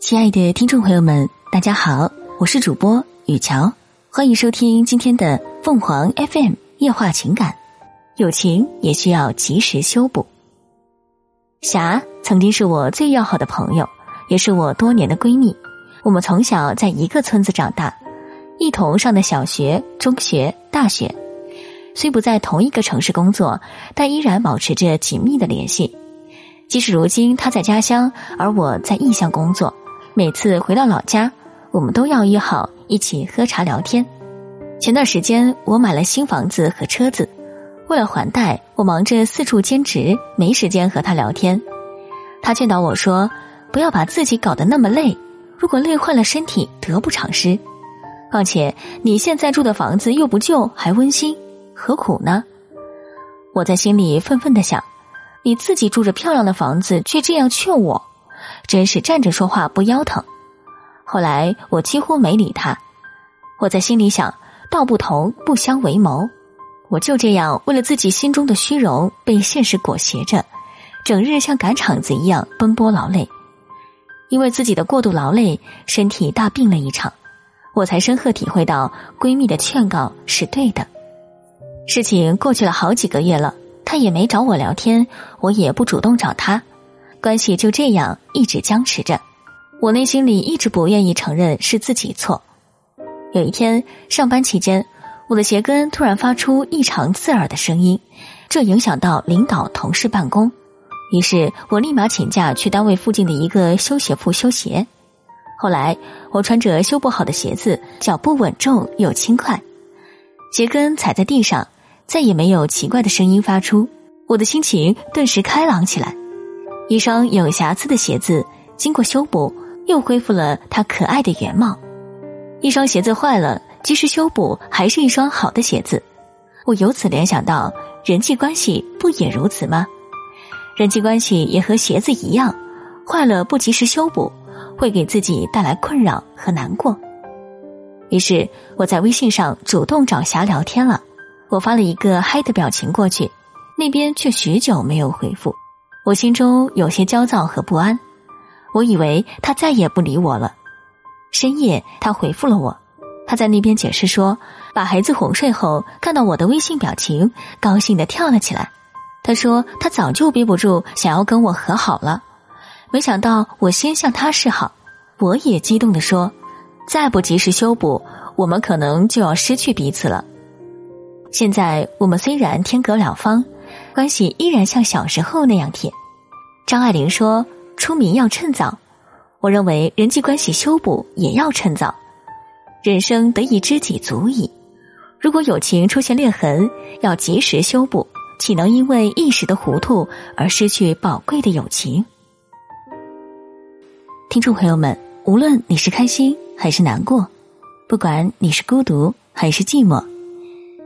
亲爱的听众朋友们，大家好，我是主播雨乔，欢迎收听今天的凤凰 FM 夜话情感。友情也需要及时修补。霞曾经是我最要好的朋友，也是我多年的闺蜜。我们从小在一个村子长大，一同上的小学、中学、大学。虽不在同一个城市工作，但依然保持着紧密的联系。即使如今他在家乡，而我在异乡工作，每次回到老家，我们都要约好一起喝茶聊天。前段时间我买了新房子和车子。为了还贷，我忙着四处兼职，没时间和他聊天。他劝导我说：“不要把自己搞得那么累，如果累坏了身体，得不偿失。况且你现在住的房子又不旧，还温馨，何苦呢？”我在心里愤愤的想：“你自己住着漂亮的房子，却这样劝我，真是站着说话不腰疼。”后来我几乎没理他。我在心里想：“道不同，不相为谋。”我就这样为了自己心中的虚荣，被现实裹挟着，整日像赶场子一样奔波劳累。因为自己的过度劳累，身体大病了一场，我才深刻体会到闺蜜的劝告是对的。事情过去了好几个月了，也没找我聊天，我也不主动找他，关系就这样一直僵持着。我内心里一直不愿意承认是自己错。有一天上班期间。我的鞋跟突然发出异常刺耳的声音，这影响到领导同事办公。于是我立马请假去单位附近的一个修鞋铺修鞋。后来我穿着修不好的鞋子，脚步稳重又轻快，鞋跟踩在地上再也没有奇怪的声音发出。我的心情顿时开朗起来。一双有瑕疵的鞋子经过修补，又恢复了它可爱的原貌。一双鞋子坏了。及时修补还是一双好的鞋子，我由此联想到人际关系不也如此吗？人际关系也和鞋子一样，坏了不及时修补，会给自己带来困扰和难过。于是我在微信上主动找霞聊天了，我发了一个嗨的表情过去，那边却许久没有回复，我心中有些焦躁和不安，我以为他再也不理我了。深夜他回复了我。他在那边解释说，把孩子哄睡后，看到我的微信表情，高兴的跳了起来。他说他早就憋不住，想要跟我和好了，没想到我先向他示好。我也激动的说，再不及时修补，我们可能就要失去彼此了。现在我们虽然天隔两方，关系依然像小时候那样铁。张爱玲说，出名要趁早，我认为人际关系修补也要趁早。人生得一知己足矣。如果友情出现裂痕，要及时修补，岂能因为一时的糊涂而失去宝贵的友情？听众朋友们，无论你是开心还是难过，不管你是孤独还是寂寞，